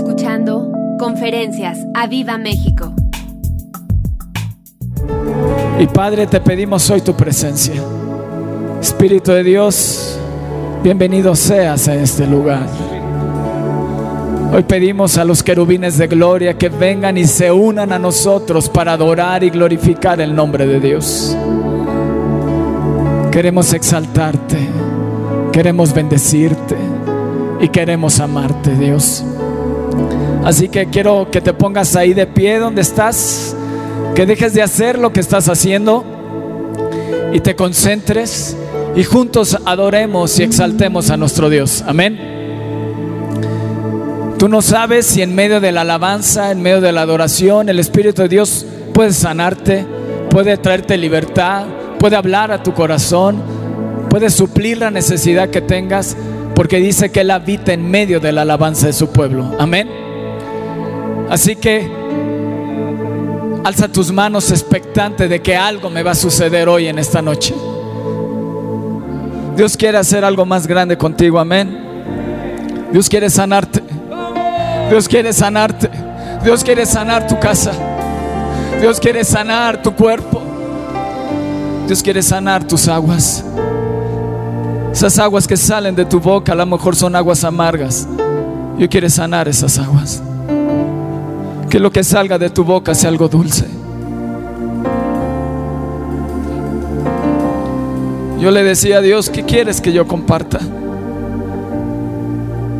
escuchando Conferencias a Viva México. Y Padre, te pedimos hoy tu presencia. Espíritu de Dios, bienvenido seas a este lugar. Hoy pedimos a los querubines de gloria que vengan y se unan a nosotros para adorar y glorificar el nombre de Dios. Queremos exaltarte, queremos bendecirte y queremos amarte, Dios. Así que quiero que te pongas ahí de pie donde estás, que dejes de hacer lo que estás haciendo y te concentres y juntos adoremos y exaltemos a nuestro Dios. Amén. Tú no sabes si en medio de la alabanza, en medio de la adoración, el Espíritu de Dios puede sanarte, puede traerte libertad, puede hablar a tu corazón, puede suplir la necesidad que tengas, porque dice que Él habita en medio de la alabanza de su pueblo. Amén. Así que alza tus manos expectante de que algo me va a suceder hoy en esta noche. Dios quiere hacer algo más grande contigo, amén. Dios quiere sanarte. Dios quiere sanarte. Dios quiere sanar tu casa. Dios quiere sanar tu cuerpo. Dios quiere sanar tus aguas. Esas aguas que salen de tu boca a lo mejor son aguas amargas. Dios quiere sanar esas aguas. Que lo que salga de tu boca sea algo dulce. Yo le decía a Dios, ¿qué quieres que yo comparta?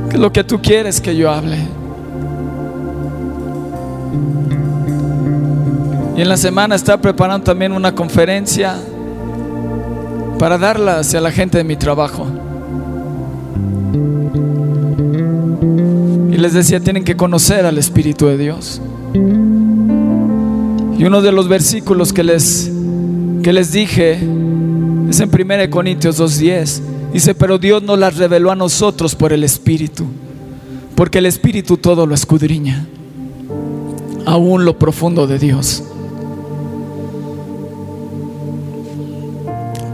¿Qué es lo que tú quieres que yo hable? Y en la semana está preparando también una conferencia para darla hacia la gente de mi trabajo. Y les decía, tienen que conocer al Espíritu de Dios. Y uno de los versículos que les, que les dije es en 1 Corintios 2.10. Dice, pero Dios nos las reveló a nosotros por el Espíritu, porque el Espíritu todo lo escudriña, aún lo profundo de Dios.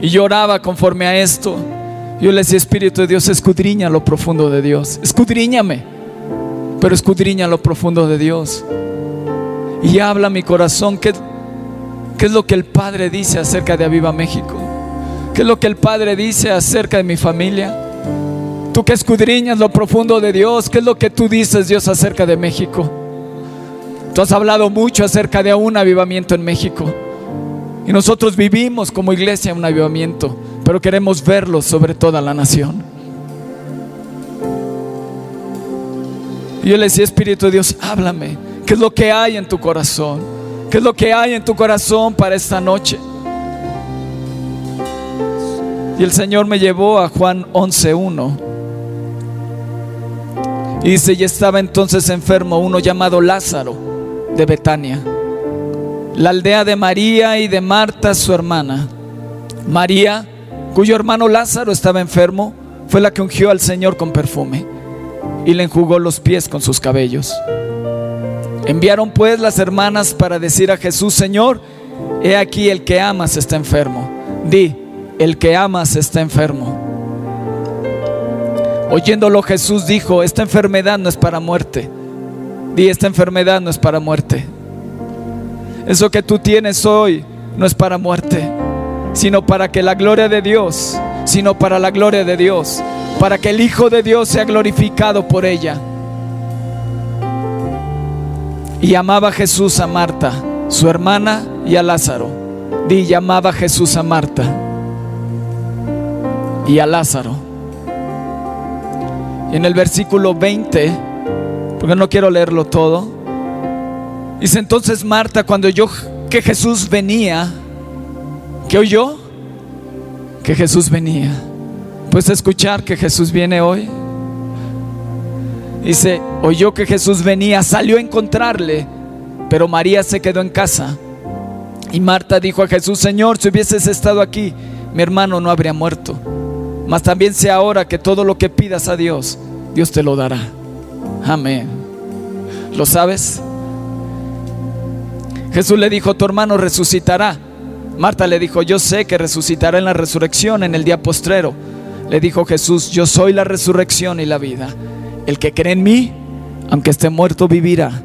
Y lloraba conforme a esto. Yo le decía, Espíritu de Dios, escudriña lo profundo de Dios. Escudriñame, pero escudriña lo profundo de Dios. Y habla mi corazón, ¿qué, ¿qué es lo que el Padre dice acerca de Aviva México? ¿Qué es lo que el Padre dice acerca de mi familia? Tú que escudriñas lo profundo de Dios, ¿qué es lo que tú dices, Dios, acerca de México? Tú has hablado mucho acerca de un avivamiento en México. Y nosotros vivimos como iglesia un avivamiento, pero queremos verlo sobre toda la nación. Y yo le decía, Espíritu de Dios, háblame. ¿Qué es lo que hay en tu corazón? ¿Qué es lo que hay en tu corazón para esta noche? Y el Señor me llevó a Juan 11.1. Y dice, y estaba entonces enfermo uno llamado Lázaro de Betania la aldea de María y de Marta, su hermana. María, cuyo hermano Lázaro estaba enfermo, fue la que ungió al Señor con perfume y le enjugó los pies con sus cabellos. Enviaron pues las hermanas para decir a Jesús, Señor, he aquí el que amas está enfermo. Di, el que amas está enfermo. Oyéndolo Jesús dijo, esta enfermedad no es para muerte. Di, esta enfermedad no es para muerte eso que tú tienes hoy no es para muerte, sino para que la gloria de Dios, sino para la gloria de Dios, para que el Hijo de Dios sea glorificado por ella. Y amaba Jesús a Marta, su hermana, y a Lázaro. Di, llamaba Jesús a Marta y a Lázaro. Y en el versículo 20, porque no quiero leerlo todo, Dice entonces Marta, cuando yo que Jesús venía, ¿qué oyó? Que Jesús venía. ¿Puedes escuchar que Jesús viene hoy? Dice, oyó que Jesús venía, salió a encontrarle, pero María se quedó en casa. Y Marta dijo a Jesús, Señor, si hubieses estado aquí, mi hermano no habría muerto. Mas también sé ahora que todo lo que pidas a Dios, Dios te lo dará. Amén. ¿Lo sabes? Jesús le dijo, tu hermano resucitará. Marta le dijo, yo sé que resucitará en la resurrección en el día postrero. Le dijo Jesús, yo soy la resurrección y la vida. El que cree en mí, aunque esté muerto, vivirá.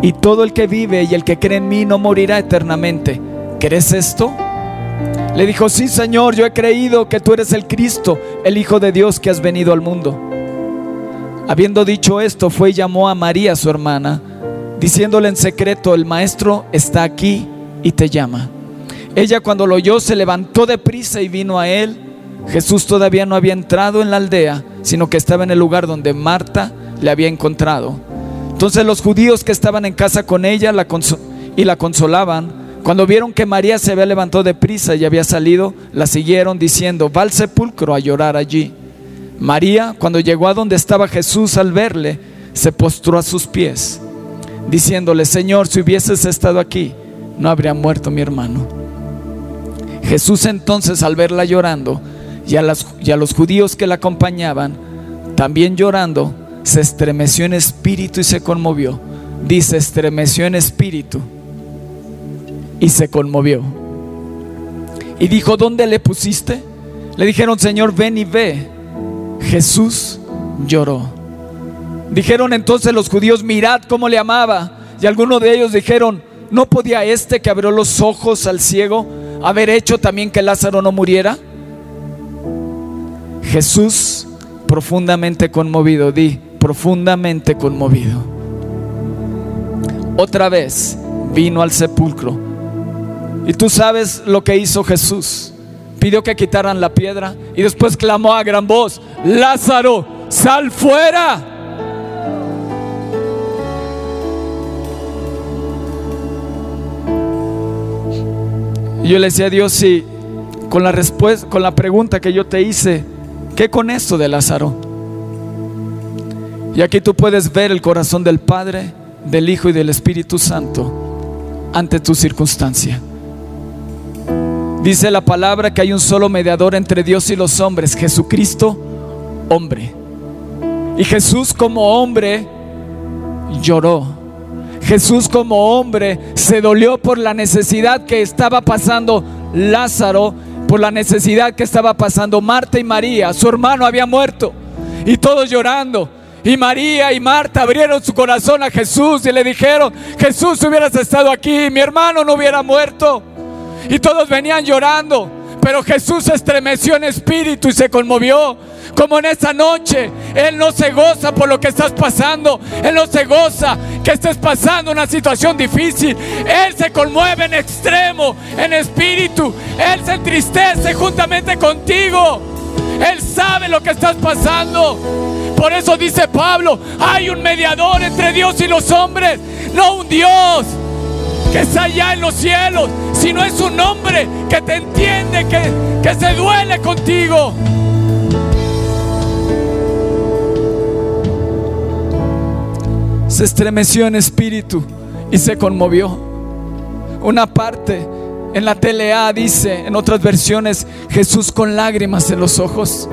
Y todo el que vive y el que cree en mí no morirá eternamente. ¿Crees esto? Le dijo, sí Señor, yo he creído que tú eres el Cristo, el Hijo de Dios que has venido al mundo. Habiendo dicho esto, fue y llamó a María, su hermana, diciéndole en secreto, el Maestro está aquí y te llama. Ella cuando lo oyó se levantó de prisa y vino a él. Jesús todavía no había entrado en la aldea, sino que estaba en el lugar donde Marta le había encontrado. Entonces los judíos que estaban en casa con ella la y la consolaban, cuando vieron que María se había levantado de prisa y había salido, la siguieron diciendo, va al sepulcro a llorar allí. María, cuando llegó a donde estaba Jesús al verle, se postró a sus pies, diciéndole, Señor, si hubieses estado aquí, no habría muerto mi hermano. Jesús entonces al verla llorando y a, y a los judíos que la acompañaban, también llorando, se estremeció en espíritu y se conmovió. Dice, estremeció en espíritu y se conmovió. Y dijo, ¿dónde le pusiste? Le dijeron, Señor, ven y ve. Jesús lloró. Dijeron entonces los judíos, mirad cómo le amaba. Y algunos de ellos dijeron, ¿no podía este que abrió los ojos al ciego haber hecho también que Lázaro no muriera? Jesús profundamente conmovido, di, profundamente conmovido. Otra vez vino al sepulcro. Y tú sabes lo que hizo Jesús pidió que quitaran la piedra y después clamó a gran voz, Lázaro, sal fuera. Y yo le decía a Dios, si con la respuesta, con la pregunta que yo te hice, ¿qué con esto de Lázaro? Y aquí tú puedes ver el corazón del Padre, del Hijo y del Espíritu Santo ante tu circunstancia. Dice la palabra que hay un solo mediador entre Dios y los hombres, Jesucristo, hombre. Y Jesús como hombre lloró. Jesús como hombre se dolió por la necesidad que estaba pasando Lázaro, por la necesidad que estaba pasando Marta y María. Su hermano había muerto y todos llorando. Y María y Marta abrieron su corazón a Jesús y le dijeron, Jesús, hubieras estado aquí, mi hermano no hubiera muerto y todos venían llorando. Pero Jesús se estremeció en espíritu y se conmovió. Como en esta noche, Él no se goza por lo que estás pasando. Él no se goza que estés pasando una situación difícil. Él se conmueve en extremo, en espíritu. Él se entristece juntamente contigo. Él sabe lo que estás pasando. Por eso dice Pablo, hay un mediador entre Dios y los hombres, no un Dios que está allá en los cielos, sino es un hombre que te entiende, que, que se duele contigo. Se estremeció en espíritu y se conmovió. Una parte en la TLA dice, en otras versiones, Jesús con lágrimas en los ojos.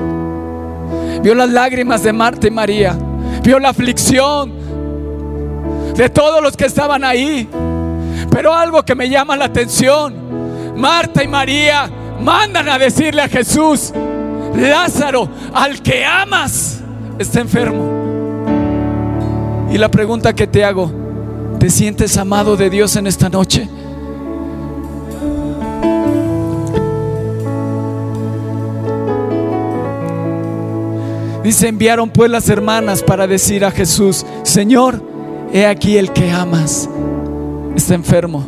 Vio las lágrimas de Marta y María. Vio la aflicción de todos los que estaban ahí. Pero algo que me llama la atención, Marta y María mandan a decirle a Jesús, Lázaro, al que amas, está enfermo. Y la pregunta que te hago, ¿te sientes amado de Dios en esta noche? Dice, enviaron pues las hermanas para decir a Jesús, Señor, he aquí el que amas está enfermo.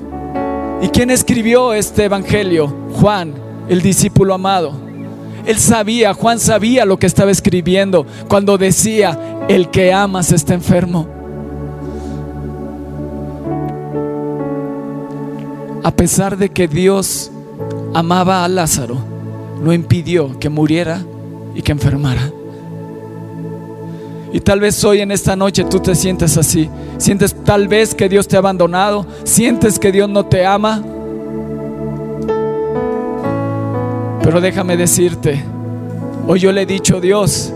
¿Y quién escribió este evangelio? Juan, el discípulo amado. Él sabía, Juan sabía lo que estaba escribiendo cuando decía, el que amas está enfermo. A pesar de que Dios amaba a Lázaro, no impidió que muriera y que enfermara. Y tal vez hoy en esta noche tú te sientes así. Sientes tal vez que Dios te ha abandonado. Sientes que Dios no te ama. Pero déjame decirte, hoy yo le he dicho a Dios,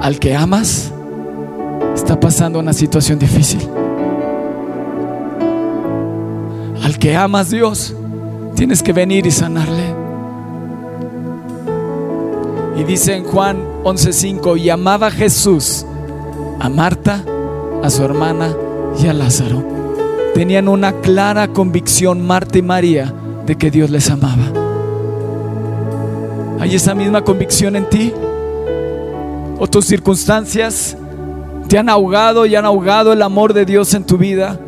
al que amas está pasando una situación difícil. Al que amas Dios, tienes que venir y sanarle. Y dice en Juan 11:5, y amaba Jesús, a Marta, a su hermana y a Lázaro. Tenían una clara convicción Marta y María de que Dios les amaba. ¿Hay esa misma convicción en ti? ¿O tus circunstancias te han ahogado y han ahogado el amor de Dios en tu vida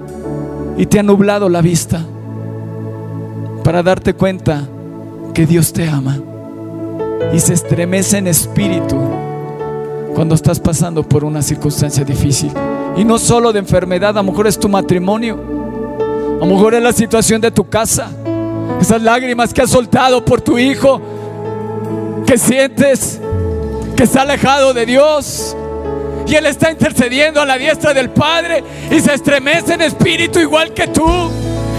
y te han nublado la vista para darte cuenta que Dios te ama y se estremece en espíritu cuando estás pasando por una circunstancia difícil. Y no solo de enfermedad, a lo mejor es tu matrimonio, a lo mejor es la situación de tu casa, esas lágrimas que has soltado por tu hijo, que sientes que está alejado de Dios. Y Él está intercediendo a la diestra del Padre y se estremece en espíritu igual que tú.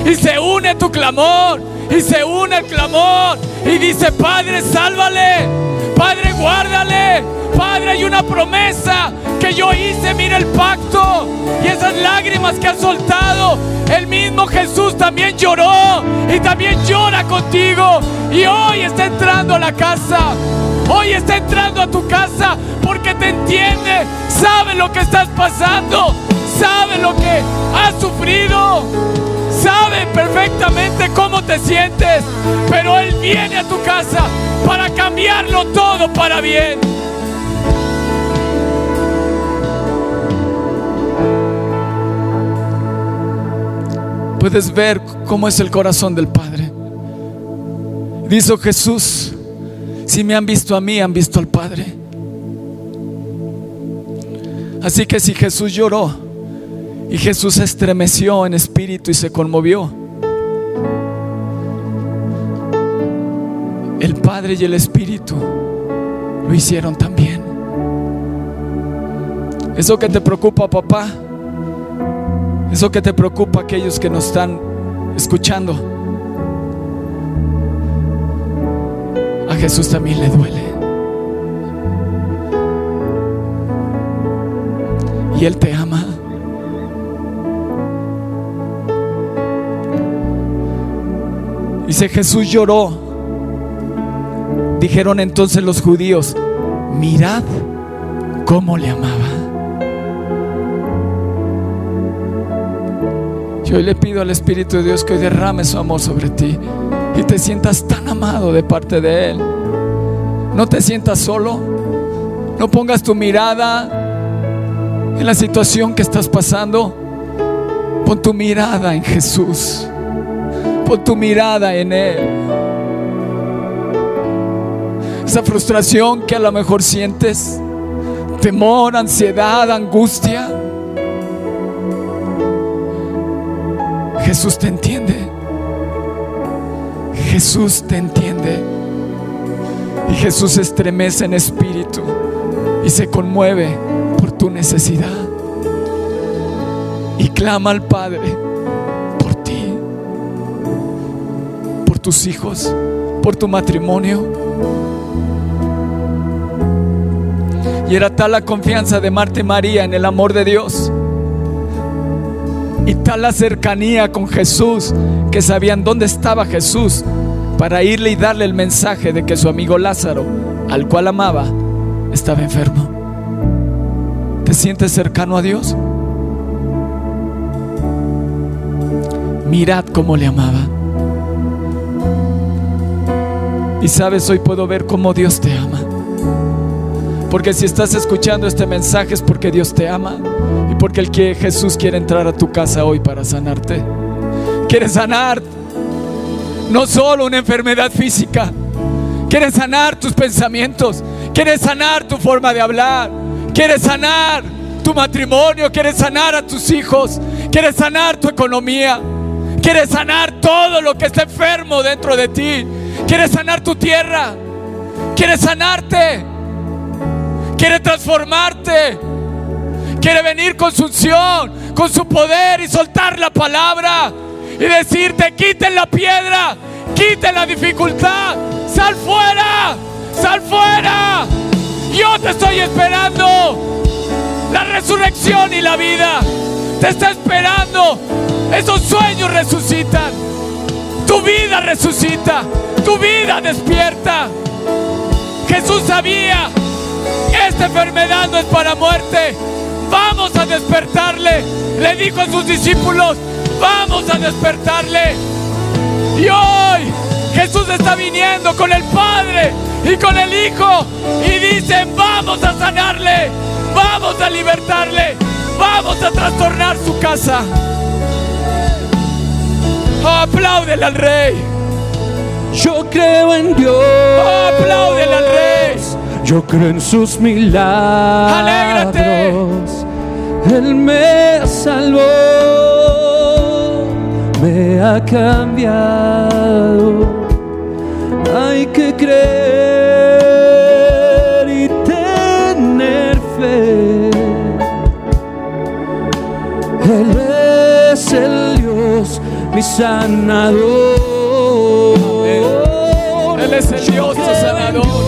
Y se une tu clamor. Y se une el clamor. Y dice, Padre, sálvale. Padre, guárdale. Padre, hay una promesa que yo hice. Mira el pacto. Y esas lágrimas que has soltado. El mismo Jesús también lloró. Y también llora contigo. Y hoy está entrando a la casa. Hoy está entrando a tu casa porque te entiende, sabe lo que estás pasando, sabe lo que has sufrido, sabe perfectamente cómo te sientes, pero Él viene a tu casa para cambiarlo todo para bien. Puedes ver cómo es el corazón del Padre. Dice Jesús, si me han visto a mí, han visto al Padre. Así que si Jesús lloró y Jesús se estremeció en espíritu y se conmovió, el Padre y el Espíritu lo hicieron también. Eso que te preocupa, papá, eso que te preocupa aquellos que nos están escuchando, Jesús también le duele. Y Él te ama. Dice Jesús lloró. Dijeron entonces los judíos, mirad cómo le amaba. Yo le pido al Espíritu de Dios que hoy derrame su amor sobre ti y te sientas tan amado de parte de Él. No te sientas solo. No pongas tu mirada en la situación que estás pasando. Pon tu mirada en Jesús. Pon tu mirada en Él. Esa frustración que a lo mejor sientes, temor, ansiedad, angustia. Jesús te entiende. Jesús te entiende. Y Jesús se estremece en espíritu y se conmueve por tu necesidad. Y clama al Padre por ti, por tus hijos, por tu matrimonio. Y era tal la confianza de Marta María en el amor de Dios. Y tal la cercanía con Jesús que sabían dónde estaba Jesús para irle y darle el mensaje de que su amigo Lázaro, al cual amaba, estaba enfermo. ¿Te sientes cercano a Dios? Mirad cómo le amaba. Y sabes, hoy puedo ver cómo Dios te ama. Porque si estás escuchando este mensaje es porque Dios te ama porque el que Jesús quiere entrar a tu casa hoy para sanarte. Quiere sanar no solo una enfermedad física, quiere sanar tus pensamientos, quiere sanar tu forma de hablar, quiere sanar tu matrimonio, quiere sanar a tus hijos, quiere sanar tu economía, quiere sanar todo lo que está enfermo dentro de ti, quiere sanar tu tierra, quiere sanarte, quiere transformarte, quiere venir con su unción, con su poder y soltar la palabra y decirte, quiten la piedra, quiten la dificultad, sal fuera, sal fuera. Yo te estoy esperando. La resurrección y la vida te está esperando. Esos sueños resucitan. Tu vida resucita. Tu vida despierta. Jesús sabía, esta enfermedad no es para muerte. Vamos a despertarle. Le dijo a sus discípulos, vamos a despertarle. Y hoy Jesús está viniendo con el Padre y con el Hijo y dicen, vamos a sanarle, vamos a libertarle, vamos a trastornar su casa. Apláudele al Rey. Yo creo en Dios. Apláudele al Rey. Yo creo en sus milagros. Alégrate. Él me salvó, me ha cambiado. Hay que creer y tener fe. Él es el Dios, mi sanador. Él es el Dios, tu sanador.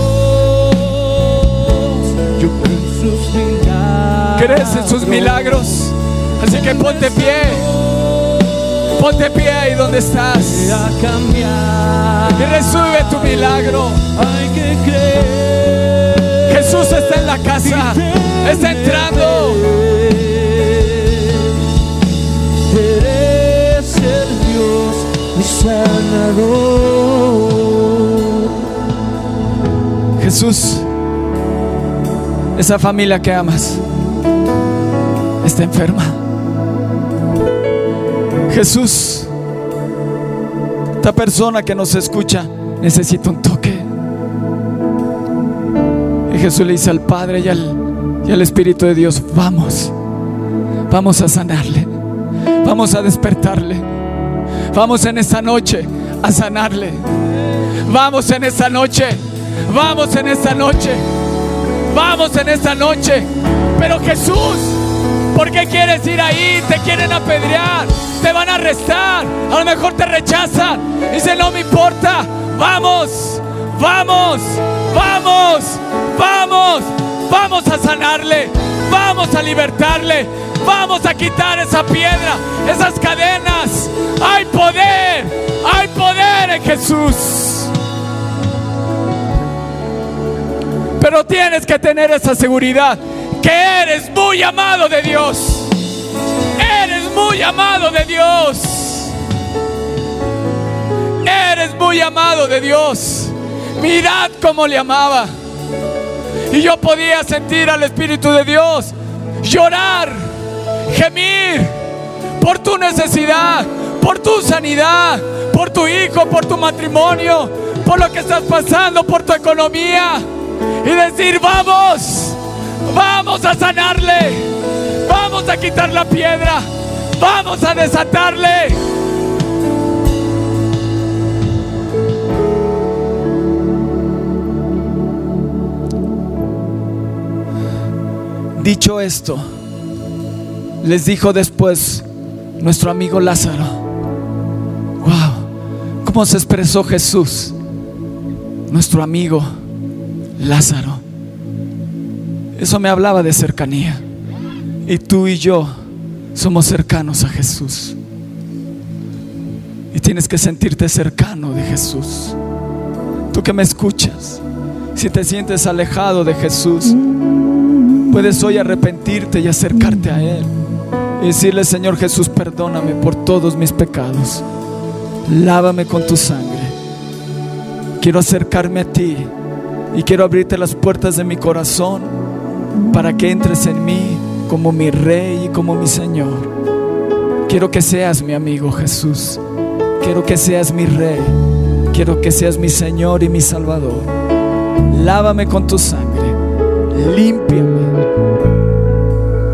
En sus milagros. Así que ponte pie. Ponte pie ahí donde estás. Y recibe tu milagro. Hay que creer. Jesús está en la casa. Está entrando. Eres el Dios, mi sanador. Jesús, esa familia que amas está enferma. Jesús, esta persona que nos escucha necesita un toque. Y Jesús le dice al Padre y al, y al Espíritu de Dios, vamos, vamos a sanarle, vamos a despertarle, vamos en esta noche a sanarle, vamos en esta noche, vamos en esta noche, vamos en esta noche. Pero Jesús, ¿por qué quieres ir ahí? Te quieren apedrear, te van a arrestar, a lo mejor te rechazan. Dice, no me importa, vamos, vamos, vamos, vamos, vamos a sanarle, vamos a libertarle, vamos a quitar esa piedra, esas cadenas. Hay poder, hay poder en Jesús. Pero tienes que tener esa seguridad que eres muy amado de Dios. Eres muy amado de Dios. Eres muy amado de Dios. Mirad cómo le amaba. Y yo podía sentir al Espíritu de Dios llorar, gemir por tu necesidad, por tu sanidad, por tu hijo, por tu matrimonio, por lo que estás pasando, por tu economía. Y decir, vamos, vamos a sanarle, vamos a quitar la piedra, vamos a desatarle. Dicho esto, les dijo después nuestro amigo Lázaro, wow, ¿cómo se expresó Jesús? Nuestro amigo Lázaro. Eso me hablaba de cercanía. Y tú y yo somos cercanos a Jesús. Y tienes que sentirte cercano de Jesús. Tú que me escuchas, si te sientes alejado de Jesús, puedes hoy arrepentirte y acercarte a Él. Y decirle, Señor Jesús, perdóname por todos mis pecados. Lávame con tu sangre. Quiero acercarme a ti y quiero abrirte las puertas de mi corazón para que entres en mí como mi rey y como mi Señor. Quiero que seas mi amigo Jesús. Quiero que seas mi rey. Quiero que seas mi Señor y mi Salvador. Lávame con tu sangre. Límpiame.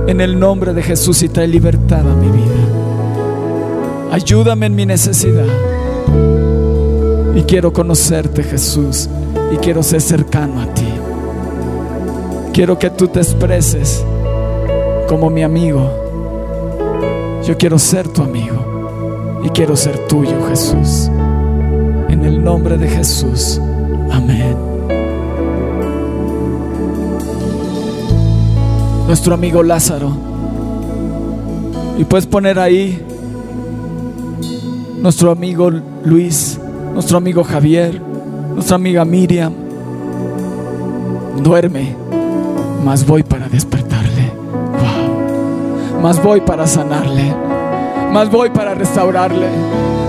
En el nombre de Jesús y trae libertad a mi vida. Ayúdame en mi necesidad. Y quiero conocerte, Jesús y quiero ser cercano a ti. Quiero que tú te expreses como mi amigo. Yo quiero ser tu amigo y quiero ser tuyo, Jesús. En el nombre de Jesús. Amén. Nuestro amigo Lázaro. Y puedes poner ahí nuestro amigo Luis, nuestro amigo Javier, nuestra amiga Miriam. Duerme, más voy para despertarle. Wow. Más voy para sanarle. Más voy para restaurarle.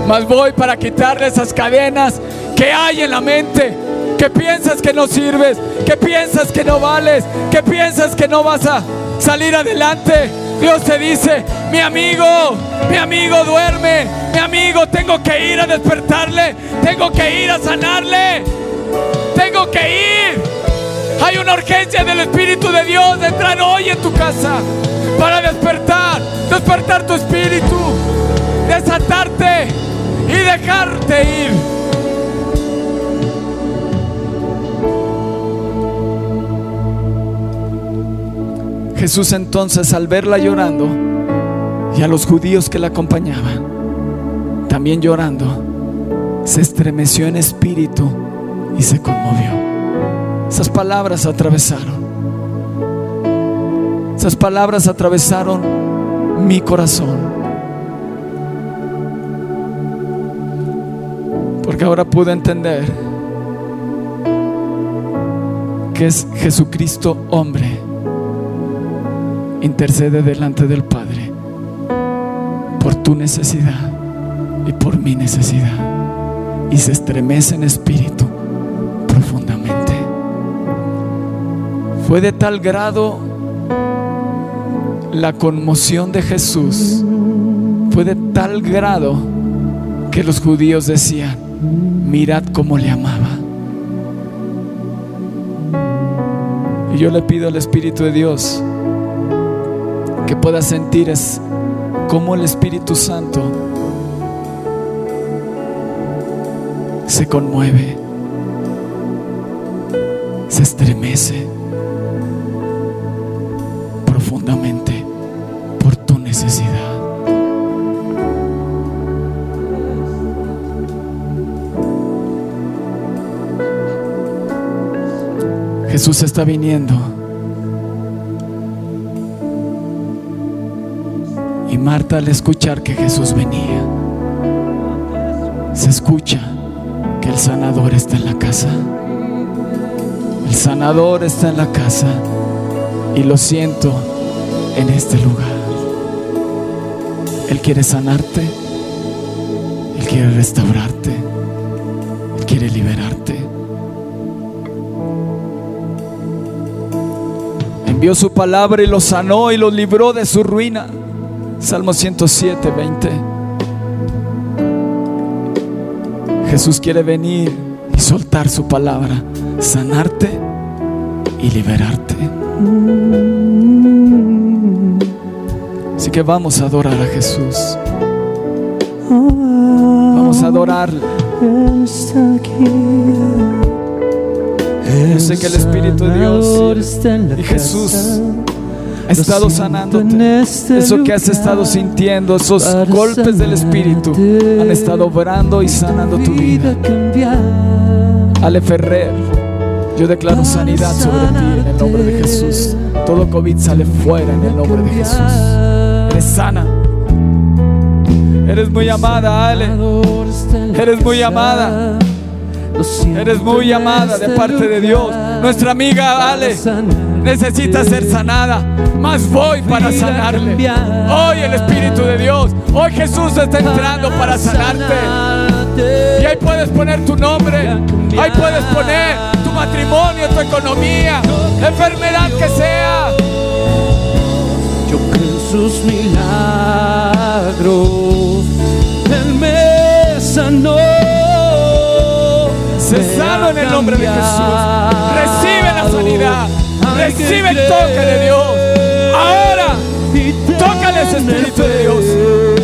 Más voy para quitarle esas cadenas que hay en la mente. Que piensas que no sirves, que piensas que no vales, que piensas que no vas a salir adelante. Dios te dice, mi amigo, mi amigo duerme, mi amigo tengo que ir a despertarle, tengo que ir a sanarle, tengo que ir. Hay una urgencia del Espíritu de Dios de entrar hoy en tu casa para despertar, despertar tu espíritu, desatarte y dejarte ir. Jesús entonces al verla llorando y a los judíos que la acompañaban, también llorando, se estremeció en espíritu y se conmovió. Esas palabras atravesaron. Esas palabras atravesaron mi corazón. Porque ahora pude entender que es Jesucristo hombre intercede delante del Padre por tu necesidad y por mi necesidad. Y se estremece en espíritu profundamente. Fue de tal grado la conmoción de Jesús, fue de tal grado que los judíos decían, mirad cómo le amaba. Y yo le pido al Espíritu de Dios que pueda sentir es cómo el Espíritu Santo se conmueve, se estremece profundamente por tu necesidad. Jesús está viniendo. Marta al escuchar que Jesús venía, se escucha que el sanador está en la casa. El sanador está en la casa y lo siento en este lugar. Él quiere sanarte, Él quiere restaurarte, Él quiere liberarte. Envió su palabra y los sanó y los libró de su ruina. Salmo 107, 20. Jesús quiere venir y soltar su palabra, sanarte y liberarte. Así que vamos a adorar a Jesús. Vamos a adorarle. Yo sé que el Espíritu de Dios y Jesús estado sanándote. Eso que has estado sintiendo, esos golpes del Espíritu han estado obrando y sanando tu vida. Ale Ferrer, yo declaro sanidad sobre ti en el nombre de Jesús. Todo COVID sale fuera en el nombre de Jesús. Eres sana. Eres muy amada, Ale. Eres muy amada. Eres muy amada de parte de Dios. Nuestra amiga Ale necesita ser sanada. Más voy para sanarle. Hoy el Espíritu de Dios. Hoy Jesús está entrando para sanarte. Y ahí puedes poner tu nombre. Ahí puedes poner tu matrimonio, tu economía, la enfermedad que sea. Yo creo en sus milagros. Él me sanó. Se sano en el nombre de Jesús. Recibe la sanidad. Recibe el toque de Dios. Ahora, tócales Espíritu de Dios.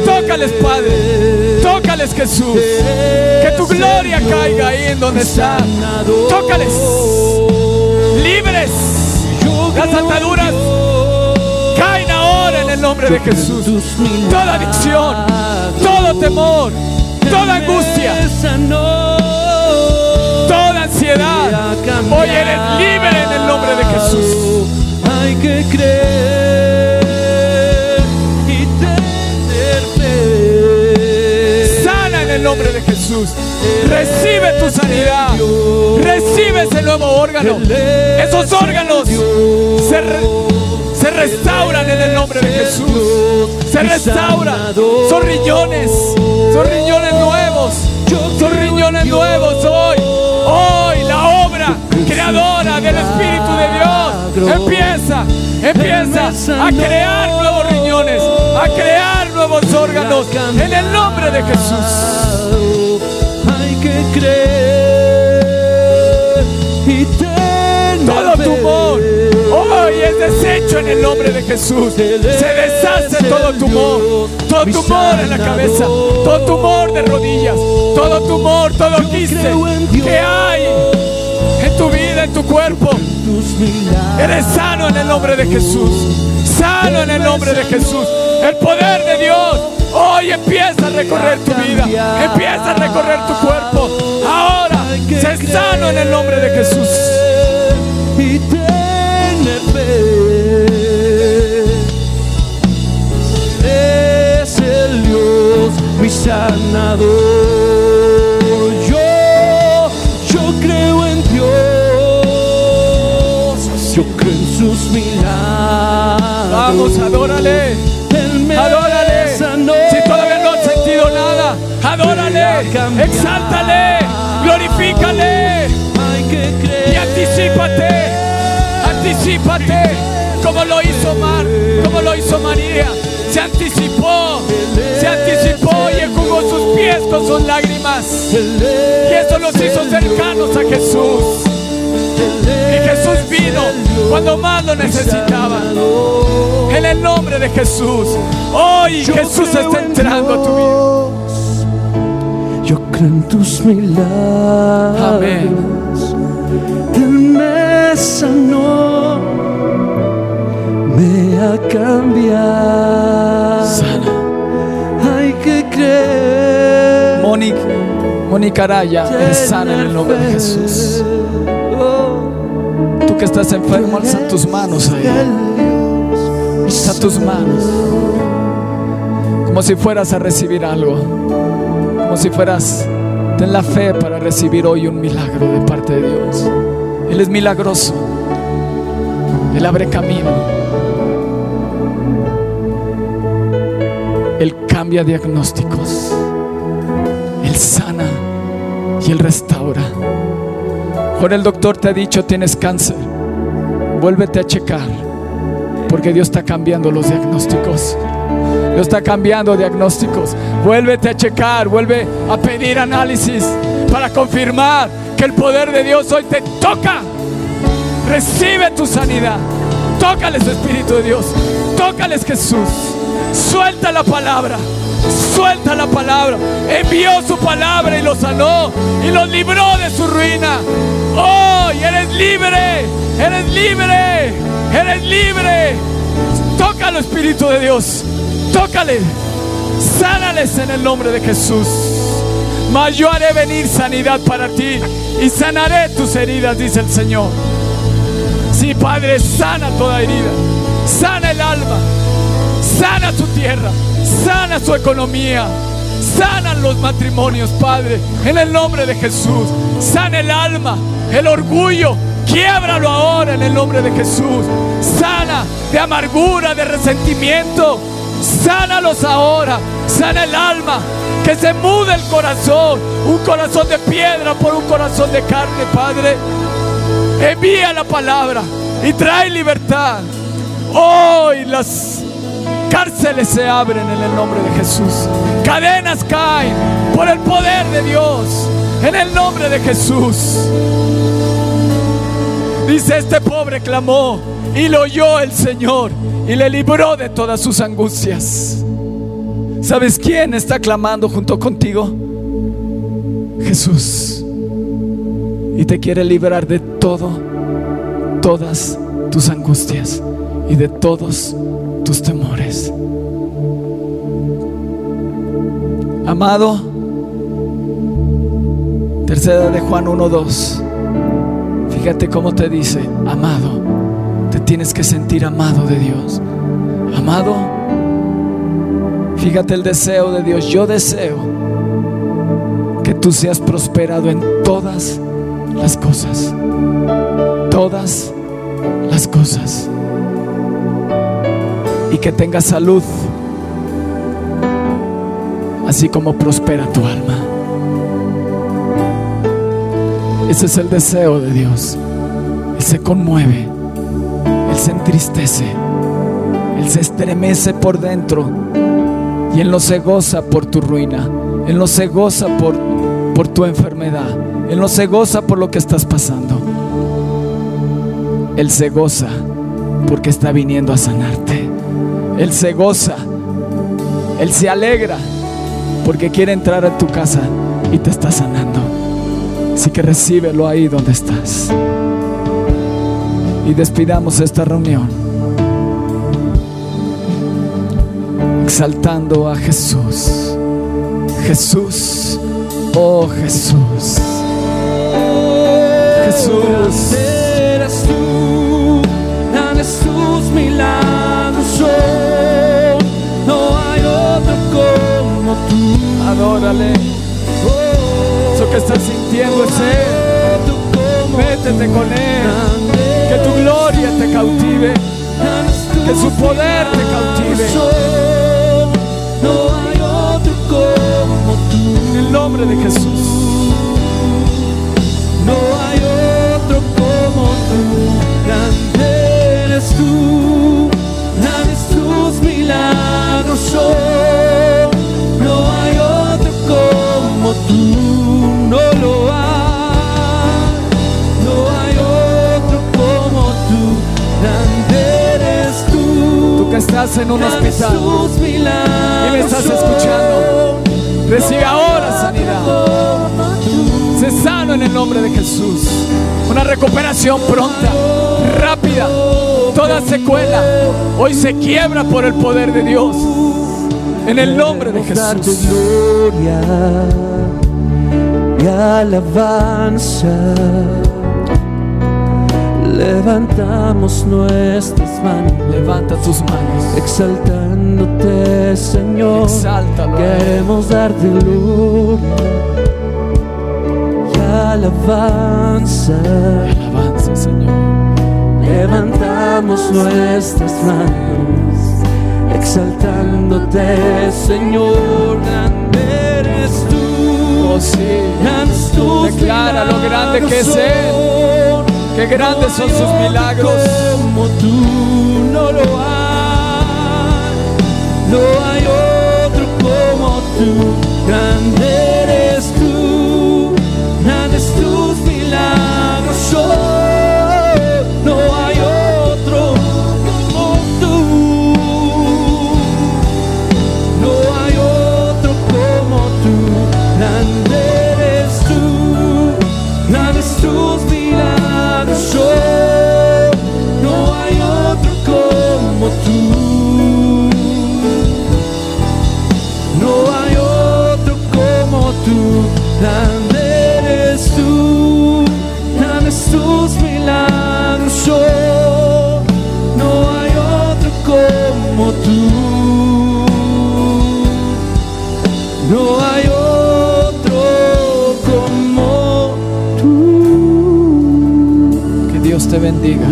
Tócales Padre. Tócales Jesús. Que tu gloria caiga ahí en donde están. Tócales. Libres. Las ataduras caen ahora en el nombre de Jesús. Toda adicción, todo temor, toda angustia, ansiedad. Hoy eres libre en el nombre de Jesús. Hay que creer y tener fe. Sana en el nombre de Jesús. Recibe tu sanidad. Recibe ese nuevo órgano. Esos órganos se, re- se restauran en el nombre de Jesús. Se restauran. Son riñones. Son riñones nuevos. Son riñones nuevos hoy. Hoy la obra creadora del Espíritu de Dios empieza. Empieza a crear nuevos riñones. A crear nuevos órganos. En el nombre de Jesús. Hay que creer y tener Todo fe. Es deshecho en el nombre de Jesús. Se deshace todo tumor. Todo tumor en la cabeza. Todo tumor de rodillas. Todo tumor, todo quiste que hay en tu vida, en tu cuerpo. Eres sano en el nombre de Jesús. Sano en el nombre de Jesús. El poder de Dios hoy empieza a recorrer tu vida. Empieza a recorrer tu cuerpo. Ahora, sé sano en el nombre de Jesús. Sanador. Yo, yo creo en Dios. Yo creo en sus milagros. Vamos, adórale. Adórale. sanó. Si todavía no has sentido nada, adórale. Exáltale. Glorifícale. Y anticípate. Anticípate. Como lo hizo Mar, como lo hizo María. Se anticipó. Con sus lágrimas. Y eso los hizo cercanos a Jesús. Y Jesús vino cuando más lo necesitaban. En el nombre de Jesús. Hoy Jesús está entrando a tu vida. Yo creo en tus milagros. Amén. Él me sanó, me ha cambiado. Mónica Araya, sana en el nombre de Jesús. Tú que estás enfermo, alza tus manos ahí. Alza tus manos. Como si fueras a recibir algo. Como si fueras. Ten la fe para recibir hoy un milagro de parte de Dios. Él es milagroso. Él abre camino. Él cambia diagnósticos. Y Él restaura. Ahora el doctor te ha dicho tienes cáncer. Vuélvete a checar. Porque Dios está cambiando los diagnósticos. Dios está cambiando diagnósticos. Vuélvete a checar, vuelve a pedir análisis para confirmar que el poder de Dios hoy te toca. Recibe tu sanidad. Tócales Espíritu de Dios. Tócales Jesús. Suelta la palabra. Suelta la palabra. Envió su palabra y los sanó y los libró de su ruina. Hoy eres libre. Eres libre. Eres libre. Tócalo Espíritu de Dios. Tócale. Sánales en el nombre de Jesús. Mas yo haré venir sanidad para ti y sanaré tus heridas, dice el Señor. Sí, Padre, sana toda herida. Sana el alma. Sana su tierra. Sana su economía. Sanan los matrimonios, Padre. En el nombre de Jesús. Sana el alma. El orgullo. Quiebralo ahora en el nombre de Jesús. Sana de amargura, de resentimiento. Sánalos ahora. Sana el alma. Que se mude el corazón. Un corazón de piedra por un corazón de carne, Padre. Envía la palabra y trae libertad. Hoy las cárceles se abren en el nombre de Jesús. Cadenas caen por el poder de Dios. En el nombre de Jesús. Dice este pobre clamó y lo oyó el Señor y le libró de todas sus angustias. ¿Sabes quién está clamando junto contigo? Jesús. Y te quiere liberar de todo, todas tus angustias y de todos tus temores. Amado, tercera de Juan 1.2. Fíjate cómo te dice, amado, te tienes que sentir amado de Dios. Amado, fíjate el deseo de Dios. Yo deseo que tú seas prosperado en todas las cosas. Todas las cosas. Y que tengas salud, así como prospera tu alma. Ese es el deseo de Dios. Él se conmueve, Él se entristece, Él se estremece por dentro y Él no se goza por tu ruina, Él no se goza por, por tu enfermedad, Él no se goza por lo que estás pasando. Él se goza porque está viniendo a sanarte. Él se goza, Él se alegra porque quiere entrar a tu casa y te está sanando. Así que recíbelo ahí donde estás. Y despidamos esta reunión. Exaltando a Jesús. Jesús. Oh Jesús. Jesús. Tú, tus milagros No hay otro como tú. Adórale. Eso que estás sintiendo es Él. Métete con Él. Que tu gloria te cautive. Que su poder te cautive. No hay otro como tú. En el nombre de Jesús. No hay estás en un hospital. Y me estás escuchando. Recibe ahora sanidad. Sé sano en el nombre de Jesús. Una recuperación pronta, rápida. Toda secuela hoy se quiebra por el poder de Dios. En el nombre de Jesús. gloria y alabanza. Levantamos nuestras manos, Levanta tus manos. exaltándote, Señor. Exáltalo. Queremos darte gloria y alabanza. Alabanza, Señor. Levantamos nuestras manos, exaltándote, Señor, grande eres tú. Oh, sí. Declara lo grande que es Él. Qué grandes son sus milagros. Como tú no lo hay. No hay otro como tú. Grande eres grande eres tú, grandes tus milagros. No hay otro como tú. No hay otro como tú. Que Dios te bendiga.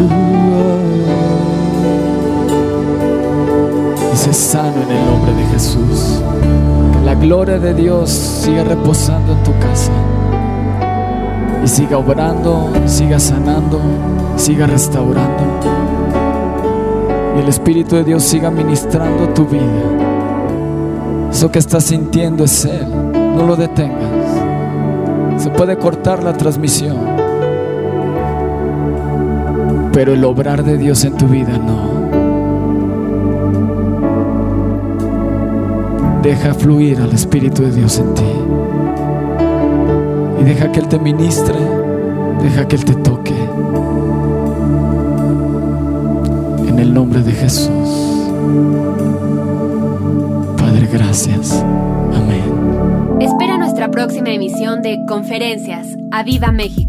Y sé sano en el nombre de Jesús. La gloria de Dios siga reposando en tu casa. Y siga obrando, siga sanando, siga restaurando. Y el Espíritu de Dios siga ministrando tu vida. Eso que estás sintiendo es Él. No lo detengas. Se puede cortar la transmisión. Pero el obrar de Dios en tu vida no. Deja fluir al Espíritu de Dios en ti. Y deja que Él te ministre, deja que Él te toque. En el nombre de Jesús. Padre, gracias. Amén. Espera nuestra próxima emisión de Conferencias. ¡A Viva México!